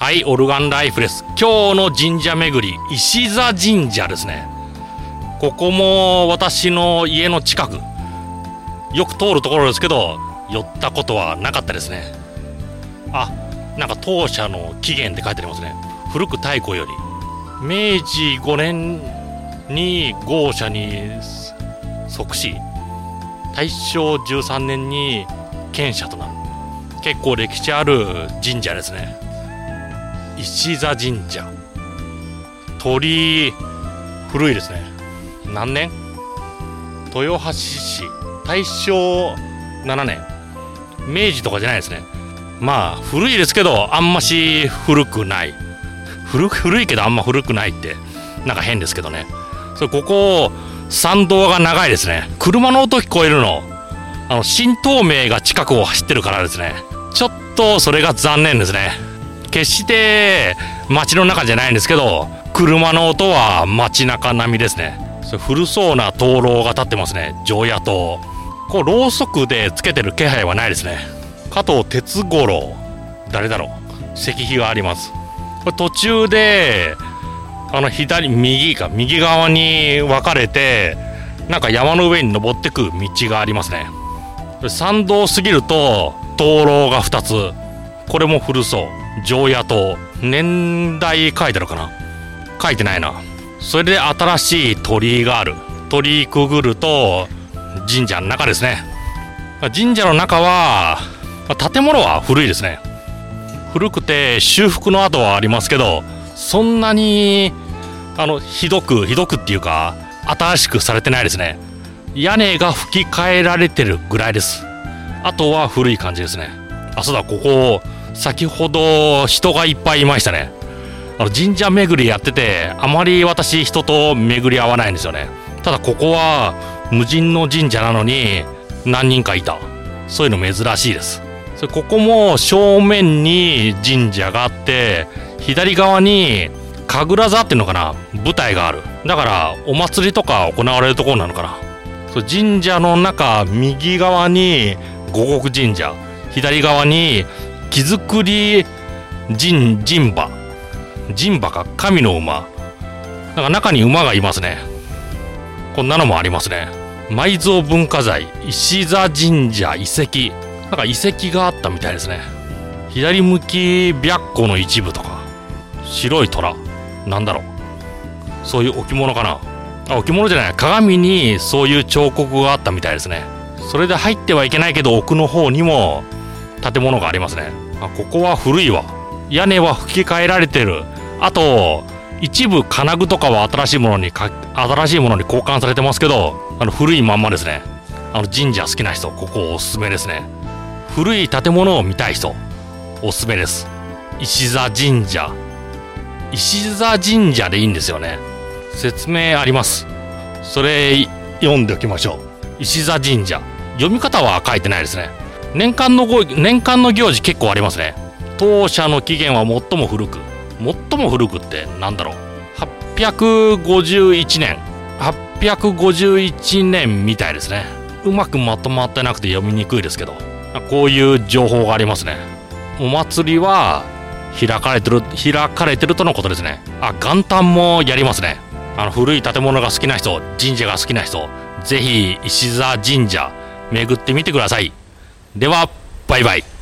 はい、オルガンライフです。今日の神社巡り、石座神社ですね。ここも私の家の近く、よく通るところですけど、寄ったことはなかったですね。あ、なんか当社の起源って書いてありますね。古く太古より。明治5年に豪社に即死。大正13年に県社となる。結構歴史ある神社ですね。石座神社。鳥居古いですね。何年？豊橋市。大正7年。明治とかじゃないですね。まあ古いですけどあんまし古くない。古古いけどあんま古くないってなんか変ですけどね。それここ参道が長いですね。車の音聞こえるの。あの新東名が近くを走ってるからですね。ちょっとそれが残念ですね。決して街の中じゃないんですけど車の音は街中並みですね。それ古そうな灯籠が立ってますね。常夜灯。こうろうそくでつけてる気配はないですね。加藤哲五郎。誰だろう。石碑があります。これ途中であの左右か右側に分かれてなんか山の上に登ってく道がありますね。参道過ぎると灯籠が2つ。これも古そう。常夜灯年代書いてあるかな。書いてないな。それで新しい鳥居がある。鳥居くぐると神社の中ですね。神社の中は建物は古いですね。古くて修復の跡はありますけどそんなにあのひどくひどくっていうか新しくされてないですね。屋根が吹き替えられてるぐらいです。あとは古い感じですね。あそうだここ先ほど人がいっぱいいましたね。あの神社巡りやっててあまり私人と巡り合わないんですよね。ただここは無人の神社なのに何人かいた。そういうの珍しいです。それここも正面に神社があって左側に神楽座っていうのかな舞台がある。だからお祭りとか行われるところなのかな。そう神社の中右側に五穀神社左側に木造り神神馬。神馬か神の馬。なんか中に馬がいますね。こんなのもありますね。埋蔵文化財。石座神社。遺跡。なんか遺跡があったみたいですね。左向き白虎の一部とか。白い虎。なんだろう。そういう置物かな。あ置物じゃない。鏡にそういう彫刻があったみたいですね。それで入ってはいけないけど奥の方にも建物がありますね。あここは古いわ。屋根は吹き替えられてる。あと一部金具とかは新しいものにか新しいものに交換されてますけどあの古いまんまですね。あの神社好きな人ここおすすめですね。古い建物を見たい人おすすめです。石座神社。石座神社でいいんですよね。説明あります。それ読んでおきましょう。石座神社。読み方は書いてないですね。年間の年間の行事結構ありますね。当社の起源は最も古く。最も古くってなんだろう。851年。851年みたいですね。うまくまとまってなくて読みにくいですけど。こういう情報がありますね。お祭りは開かれてる開かれてるとのことですね。あ元旦もやりますね。あの古い建物が好きな人神社が好きな人ぜひ石座神社巡ってみてください。ではバイバイ。